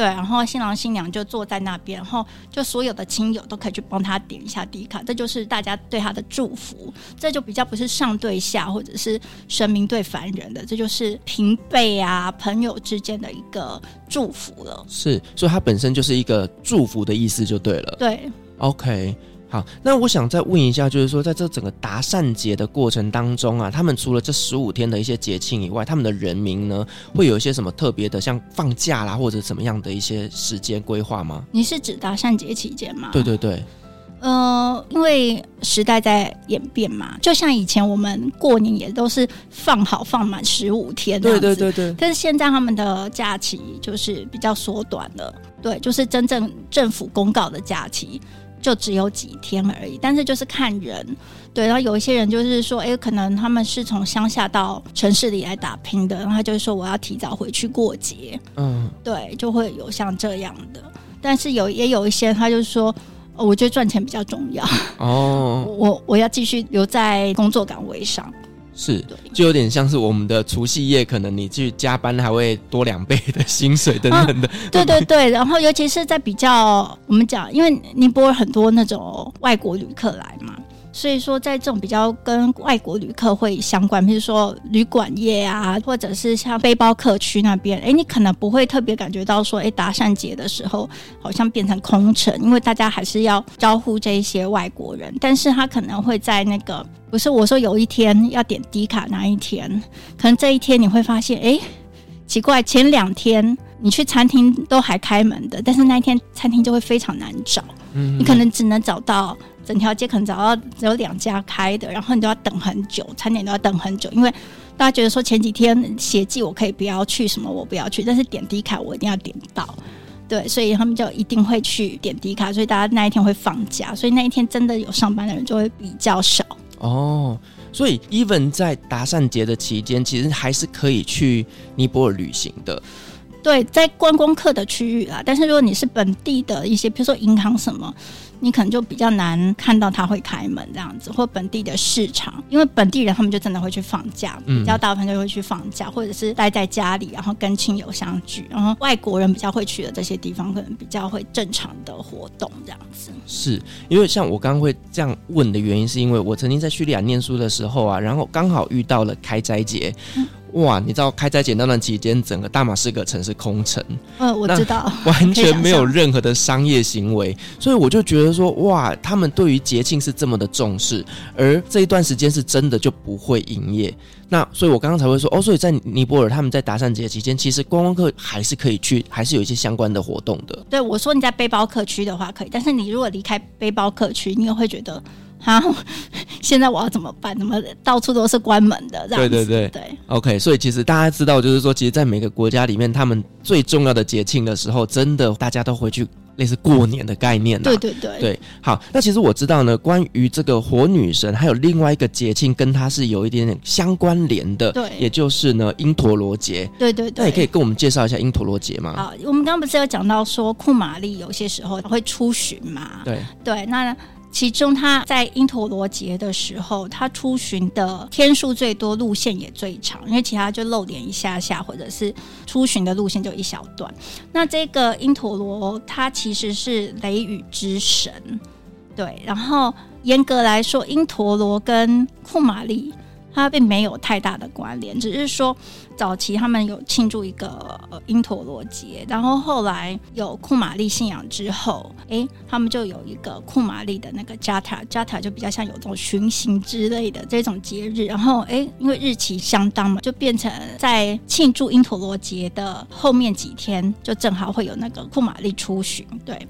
S2: 对，然后新郎新娘就坐在那边，然后就所有的亲友都可以去帮他点一下迪卡，这就是大家对他的祝福。这就比较不是上对下，或者是神明对凡人的，这就是平辈啊朋友之间的一个祝福了。
S1: 是，所以它本身就是一个祝福的意思，就对了。
S2: 对
S1: ，OK。好，那我想再问一下，就是说，在这整个达善节的过程当中啊，他们除了这十五天的一些节庆以外，他们的人民呢，会有一些什么特别的，像放假啦，或者怎么样的一些时间规划吗？
S2: 你是指达善节期间吗？
S1: 对对对，
S2: 呃，因为时代在演变嘛，就像以前我们过年也都是放好放满十五天，对对对对，但是现在他们的假期就是比较缩短了，对，就是真正政府公告的假期。就只有几天而已，但是就是看人。对，然后有一些人就是说，哎，可能他们是从乡下到城市里来打拼的，然后他就是说我要提早回去过节，嗯，对，就会有像这样的。但是有也有一些，他就是说，哦，我觉得赚钱比较重要。哦，我我要继续留在工作岗位上，
S1: 是，就有点像是我们的除夕夜，可能你去加班还会多两倍的薪水等等的，啊，
S2: 对对对。然后尤其是在比较我们讲，因为尼泊尔很多那种外国旅客来嘛。所以说，在这种比较跟外国旅客会相关，比如说旅馆业啊，或者是像背包客区那边，哎，你可能不会特别感觉到说，哎，达善节的时候好像变成空城，因为大家还是要招呼这一些外国人。但是他可能会在那个，不是我说有一天要点低卡那一天，可能这一天你会发现，哎，奇怪，前两天你去餐厅都还开门的，但是那一天餐厅就会非常难找，嗯，你可能只能找到。整条街可能找到只有两家开的，然后你都要等很久，餐点都要等很久，因为大家觉得说前几天血祭我可以不要去，什么我不要去，但是点滴卡我一定要点到，对，所以他们就一定会去点滴卡，所以大家那一天会放假，所以那一天真的有上班的人就会比较少。
S1: 哦，所以 even 在达善节的期间，其实还是可以去尼泊尔旅行的。
S2: 对，在观光客的区域啦，但是如果你是本地的一些，比如说银行什么。你可能就比较难看到他会开门这样子，或本地的市场，因为本地人他们就真的会去放假，比较大部分就会去放假，或者是待在家里，然后跟亲友相聚。然后外国人比较会去的这些地方，可能比较会正常的活动这样子。
S1: 是因为像我刚刚会这样问的原因，是因为我曾经在叙利亚念书的时候啊，然后刚好遇到了开斋节。嗯哇，你知道开斋节那段期间，整个大马士革城是空城。
S2: 嗯，我知道，
S1: 完全没有任何的商业行为，所以我就觉得说，哇，他们对于节庆是这么的重视，而这一段时间是真的就不会营业。那所以，我刚刚才会说，哦，所以在尼泊尔他们在达善节期间，其实观光客还是可以去，还是有一些相关的活动的。
S2: 对，我说你在背包客区的话可以，但是你如果离开背包客区，你也会觉得。好，现在我要怎么办？怎么到处都是关门的？这样子。对对对对。
S1: OK，所以其实大家知道，就是说，其实，在每个国家里面，他们最重要的节庆的时候，真的大家都回去类似过年的概念。
S2: 对对对。
S1: 对，好，那其实我知道呢，关于这个火女神，还有另外一个节庆跟它是有一点点相关联的。
S2: 对。
S1: 也就是呢，因陀罗节。
S2: 对对对。
S1: 那你可以跟我们介绍一下因陀罗节吗？
S2: 好，我们刚刚不是有讲到说库玛丽有些时候会出巡嘛？
S1: 对
S2: 对，那。其中，他在因陀罗节的时候，他出巡的天数最多，路线也最长，因为其他就露脸一下下，或者是出巡的路线就一小段。那这个因陀罗，他其实是雷雨之神，对。然后严格来说，因陀罗跟库玛丽。它并没有太大的关联，只是说早期他们有庆祝一个呃因陀罗节，然后后来有库玛丽信仰之后，诶，他们就有一个库玛丽的那个加塔，加塔就比较像有这种巡行之类的这种节日，然后诶，因为日期相当嘛，就变成在庆祝因陀罗节的后面几天，就正好会有那个库玛丽出巡，对。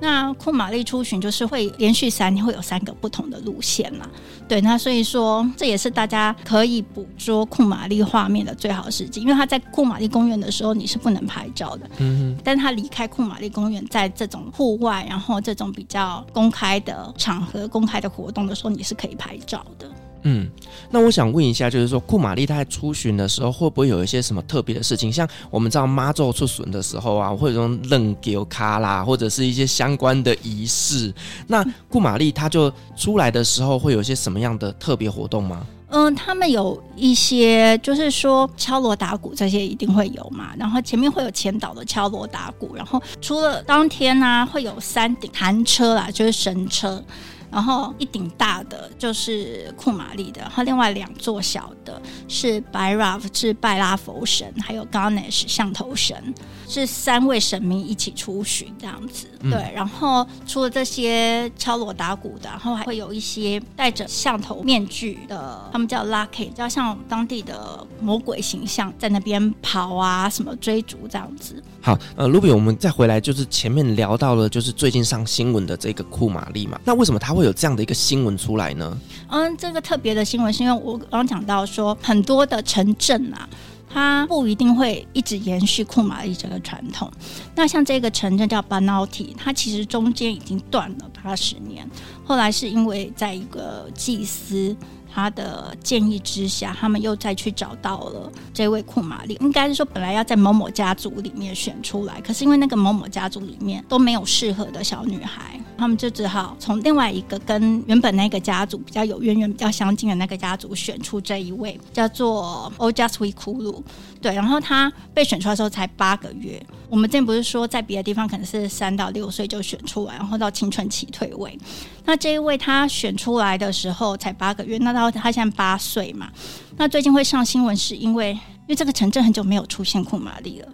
S2: 那库玛丽出巡就是会连续三天会有三个不同的路线嘛，对，那所以说这也是大家可以捕捉库玛丽画面的最好时机，因为他在库玛丽公园的时候你是不能拍照的，嗯哼，但他离开库玛丽公园，在这种户外，然后这种比较公开的场合、公开的活动的时候，你是可以拍照的。
S1: 嗯，那我想问一下，就是说库玛丽她在出巡的时候，会不会有一些什么特别的事情？像我们知道妈祖出巡的时候啊，或者说扔丢卡啦，或者是一些相关的仪式。那库玛丽她就出来的时候，会有一些什么样的特别活动吗？
S2: 嗯，他们有一些，就是说敲锣打鼓这些一定会有嘛。然后前面会有前导的敲锣打鼓，然后除了当天呢、啊，会有三顶弹车啦，就是神车。然后一顶大的就是库玛丽的，然后另外两座小的是白拉夫，是拜拉佛神，还有 Ganesh 象头神，是三位神明一起出巡这样子。嗯、对，然后除了这些敲锣打鼓的，然后还会有一些戴着象头面具的，他们叫 Lucky，比较像当地的魔鬼形象，在那边跑啊，什么追逐这样子。
S1: 好，呃，Ruby，我们再回来，就是前面聊到了，就是最近上新闻的这个库玛丽嘛，那为什么他会会有这样的一个新闻出来呢？
S2: 嗯，这个特别的新闻是因为我刚刚讲到说，很多的城镇啊。它不一定会一直延续库玛丽这个传统。那像这个城镇叫 Banoti，，它其实中间已经断了八十年，后来是因为在一个祭司。他的建议之下，他们又再去找到了这位库玛丽。应该是说，本来要在某某家族里面选出来，可是因为那个某某家族里面都没有适合的小女孩，他们就只好从另外一个跟原本那个家族比较有渊源、比较相近的那个家族选出这一位，叫做 o j a s w i k u l u。对，然后他被选出来的时候才八个月。我们之前不是说在别的地方可能是三到六岁就选出来，然后到青春期退位。那这一位他选出来的时候才八个月，那到他现在八岁嘛。那最近会上新闻是因为，因为这个城镇很久没有出现库玛丽了。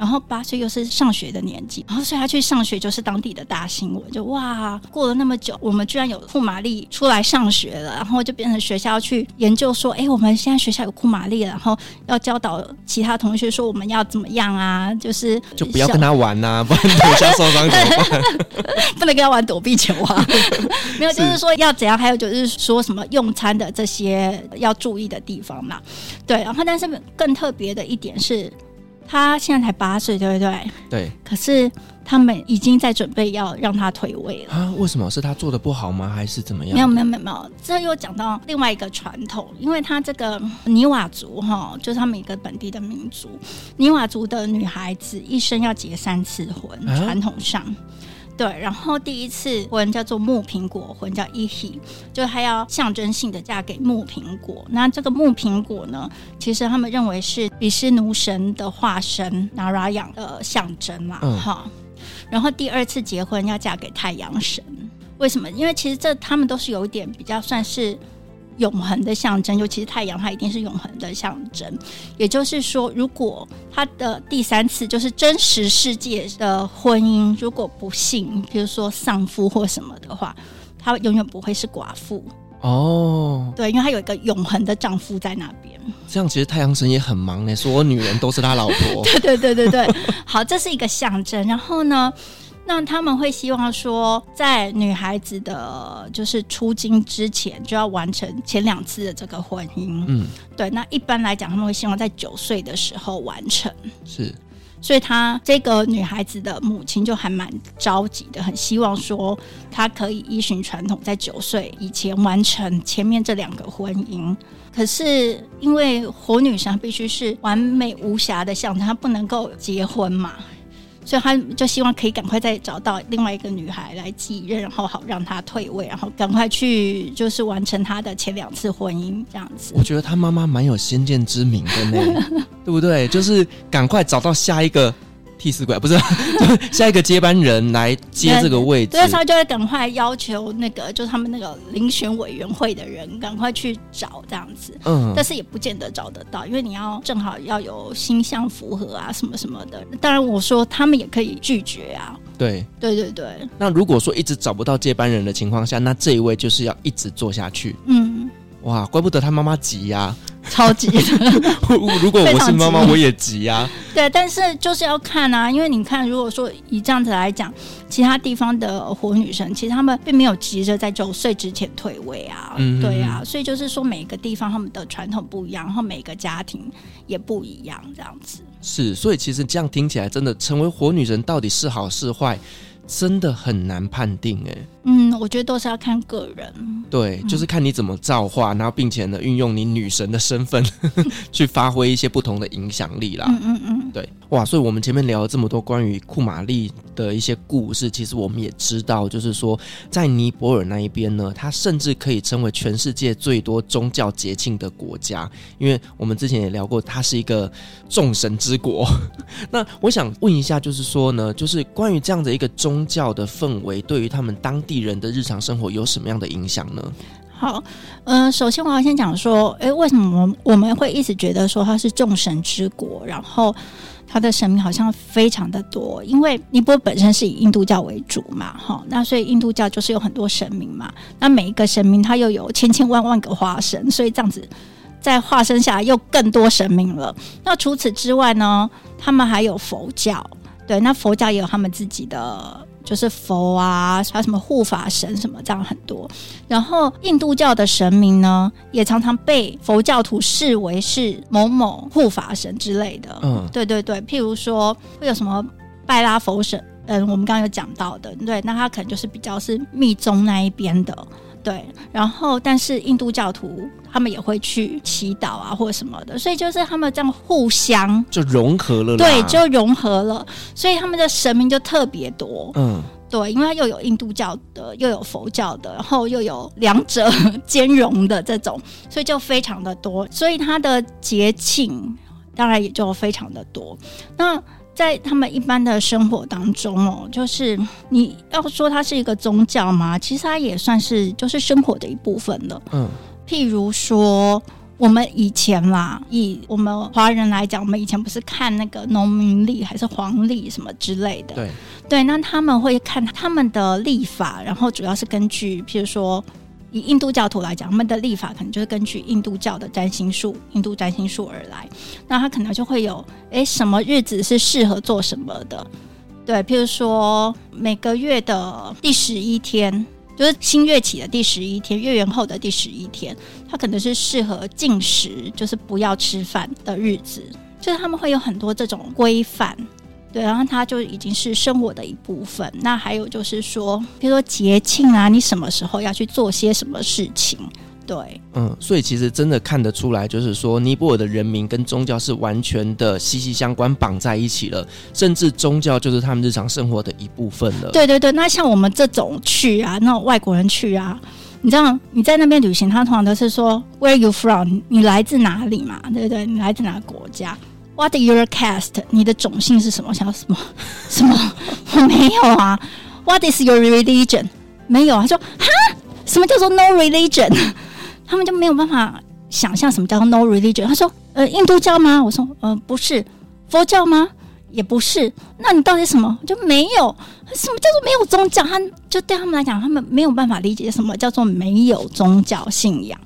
S2: 然后八岁又是上学的年纪，然后所以他去上学就是当地的大新闻，就哇，过了那么久，我们居然有库玛丽出来上学了，然后就变成学校去研究说，哎，我们现在学校有库玛丽了，然后要教导其他同学说我们要怎么样啊，就是
S1: 就不要跟他玩呐、啊，不然等下受伤怎么办？
S2: 不能跟他玩躲避球啊，没有，就是说要怎样，还有就是说什么用餐的这些要注意的地方嘛，对，然后但是更特别的一点是。他现在才八岁，对不对？
S1: 对。
S2: 可是他们已经在准备要让他退位了。
S1: 啊？为什么？是他做的不好吗？还是怎么样？
S2: 没有，没有，没有，没有。这又讲到另外一个传统，因为他这个尼瓦族哈，就是他们一个本地的民族。尼瓦族的女孩子一生要结三次婚，传、啊、统上。对，然后第一次婚叫做木苹果婚，叫伊希，就他要象征性的嫁给木苹果。那这个木苹果呢，其实他们认为是比湿奴神的化身，拿拉养的象征嘛，哈、嗯。然后第二次结婚要嫁给太阳神，为什么？因为其实这他们都是有一点比较算是。永恒的象征，尤其是太阳，它一定是永恒的象征。也就是说，如果他的第三次就是真实世界的婚姻，如果不幸，比如说丧夫或什么的话，他永远不会是寡妇
S1: 哦。
S2: 对，因为他有一个永恒的丈夫在那边。
S1: 这样其实太阳神也很忙呢，所有女人都是他老婆。
S2: 对对对对对，好，这是一个象征。然后呢？那他们会希望说，在女孩子的就是出经之前，就要完成前两次的这个婚姻。嗯，对。那一般来讲，他们会希望在九岁的时候完成。
S1: 是，
S2: 所以她这个女孩子的母亲就还蛮着急的，很希望说她可以依循传统，在九岁以前完成前面这两个婚姻。可是因为火女神必须是完美无瑕的象征，她不能够结婚嘛。所以他就希望可以赶快再找到另外一个女孩来继任，然后好让她退位，然后赶快去就是完成他的前两次婚姻这样子。
S1: 我觉得他妈妈蛮有先见之明的呢，对不对？就是赶快找到下一个。替死鬼不是，下一个接班人来接这个位置，
S2: 所以他就会赶快要求那个，就是他们那个遴选委员会的人赶快去找这样子。嗯，但是也不见得找得到，因为你要正好要有星象符合啊，什么什么的。当然，我说他们也可以拒绝啊。
S1: 对，对
S2: 对对。
S1: 那如果说一直找不到接班人的情况下，那这一位就是要一直做下去。嗯，哇，怪不得他妈妈急呀、啊。
S2: 超级 的，
S1: 如果我是妈妈，我也急呀、啊。
S2: 对，但是就是要看啊，因为你看，如果说以这样子来讲，其他地方的火女神，其实他们并没有急着在九岁之前退位啊。嗯，对啊，所以就是说，每个地方他们的传统不一样，然后每个家庭也不一样，这样子。
S1: 是，所以其实这样听起来，真的成为火女神到底是好是坏？真的很难判定哎，
S2: 嗯，我觉得都是要看个人，
S1: 对，就是看你怎么造化，然后并且呢，运用你女神的身份 去发挥一些不同的影响力啦，嗯嗯嗯，对，哇，所以我们前面聊了这么多关于库玛丽的一些故事，其实我们也知道，就是说在尼泊尔那一边呢，它甚至可以成为全世界最多宗教节庆的国家，因为我们之前也聊过，它是一个众神之国。那我想问一下，就是说呢，就是关于这样的一个宗宗教的氛围对于他们当地人的日常生活有什么样的影响呢？
S2: 好，嗯、首先我要先讲说，诶，为什么我们我们会一直觉得说它是众神之国，然后它的神明好像非常的多？因为尼泊本身是以印度教为主嘛，哈，那所以印度教就是有很多神明嘛，那每一个神明它又有千千万万个化身，所以这样子在化身下来又更多神明了。那除此之外呢，他们还有佛教。对，那佛教也有他们自己的就是佛啊，还有什么护法神什么这样很多。然后印度教的神明呢，也常常被佛教徒视为是某某护法神之类的。嗯，对对对，譬如说会有什么拜拉佛神，嗯，我们刚刚有讲到的，对，那他可能就是比较是密宗那一边的。对，然后但是印度教徒他们也会去祈祷啊，或者什么的，所以就是他们这样互相
S1: 就融合了，
S2: 对，就融合了，所以他们的神明就特别多。嗯，对，因为又有印度教的，又有佛教的，然后又有两者兼容的这种，所以就非常的多，所以他的节庆当然也就非常的多。那在他们一般的生活当中哦，就是你要说它是一个宗教吗？其实它也算是就是生活的一部分了。嗯，譬如说我们以前啦，以我们华人来讲，我们以前不是看那个农民历还是黄历什么之类的？对对，那他们会看他们的历法，然后主要是根据譬如说。以印度教徒来讲，他们的历法可能就是根据印度教的占星术、印度占星术而来。那他可能就会有，诶，什么日子是适合做什么的？对，譬如说每个月的第十一天，就是新月起的第十一天，月圆后的第十一天，它可能是适合进食，就是不要吃饭的日子。就是他们会有很多这种规范。对，然后它就已经是生活的一部分。那还有就是说，比如说节庆啊，你什么时候要去做些什么事情？对，
S1: 嗯，所以其实真的看得出来，就是说尼泊尔的人民跟宗教是完全的息息相关，绑在一起了，甚至宗教就是他们日常生活的一部分了。
S2: 对对对，那像我们这种去啊，那种外国人去啊，你知道你在那边旅行，他通常都是说 Where are you from？你来自哪里嘛？对不对？你来自哪个国家？What is your caste？你的种姓是什么？想要什么？什么？我没有啊。What is your religion？没有啊。他说哈，什么叫做 no religion？他们就没有办法想象什么叫做 no religion。他说呃，印度教吗？我说呃，不是。佛教吗？也不是。那你到底什么？就没有。什么叫做没有宗教？他就对他们来讲，他们没有办法理解什么叫做没有宗教信仰。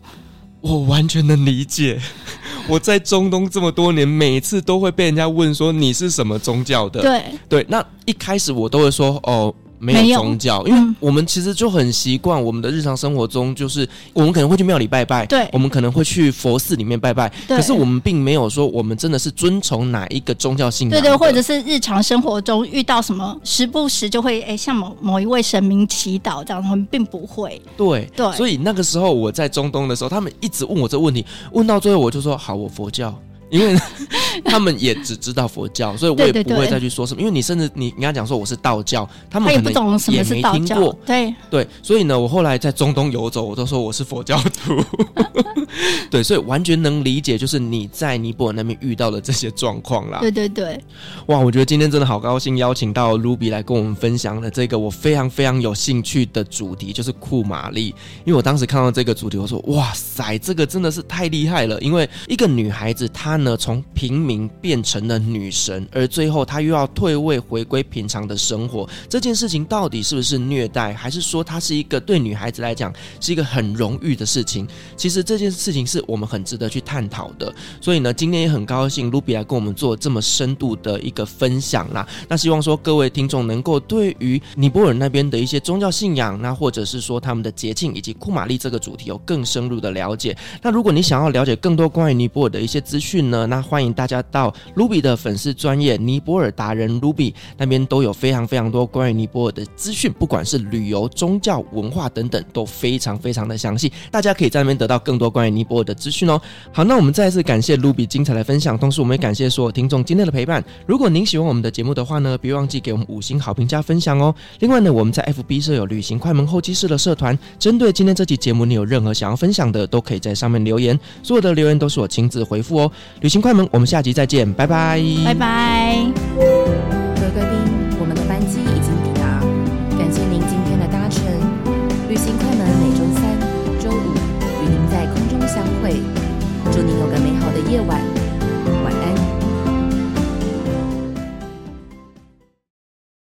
S1: 我完全能理解。我在中东这么多年，每次都会被人家问说，你是什么宗教的？
S2: 对
S1: 对，那一开始我都会说哦。没有宗教，因为我们其实就很习惯我们的日常生活中，就是我们可能会去庙里拜拜，
S2: 对，
S1: 我们可能会去佛寺里面拜拜，可是我们并没有说我们真的是遵从哪一个宗教信仰，
S2: 对对，或者是日常生活中遇到什么，时不时就会哎向某某一位神明祈祷这样，他们并不会，
S1: 对对，所以那个时候我在中东的时候，他们一直问我这个问题，问到最后我就说好，我佛教。因为 他们也只知道佛教，所以我也不会再去说什么。因为你甚至你你跟他讲说我是道教，他们可能也没听过。
S2: 对
S1: 对，所以呢，我后来在中东游走，我都说我是佛教徒。对，所以完全能理解，就是你在尼泊尔那边遇到的这些状况啦。
S2: 对对对，
S1: 哇，我觉得今天真的好高兴，邀请到 Ruby 来跟我们分享了这个我非常非常有兴趣的主题，就是库玛丽。因为我当时看到这个主题，我说哇塞，这个真的是太厉害了。因为一个女孩子，她呢从平民变成了女神，而最后她又要退位回归平常的生活，这件事情到底是不是虐待，还是说她是一个对女孩子来讲是一个很荣誉的事情？其实这件事情是我们很值得去探讨的，所以呢，今天也很高兴卢比来跟我们做这么深度的一个分享啦。那希望说各位听众能够对于尼泊尔那边的一些宗教信仰，那或者是说他们的节庆以及库玛丽这个主题有更深入的了解。那如果你想要了解更多关于尼泊尔的一些资讯呢，那欢迎大家到 Ruby 的粉丝专业尼泊尔达人 Ruby 那边都有非常非常多关于尼泊尔的资讯，不管是旅游、宗教、文化等等，都非常非常的详细，大家可以在那边得到更多关于尼泊尔的。资讯哦，好，那我们再次感谢 Ruby 精彩的分享，同时我们也感谢所有听众今天的陪伴。如果您喜欢我们的节目的话呢，别忘记给我们五星好评加分享哦。另外呢，我们在 FB 设有旅行快门候机室的社团，针对今天这期节目，你有任何想要分享的，都可以在上面留言，所有的留言都是我亲自回复哦。旅行快门，我们下集再见，拜拜，
S2: 拜拜。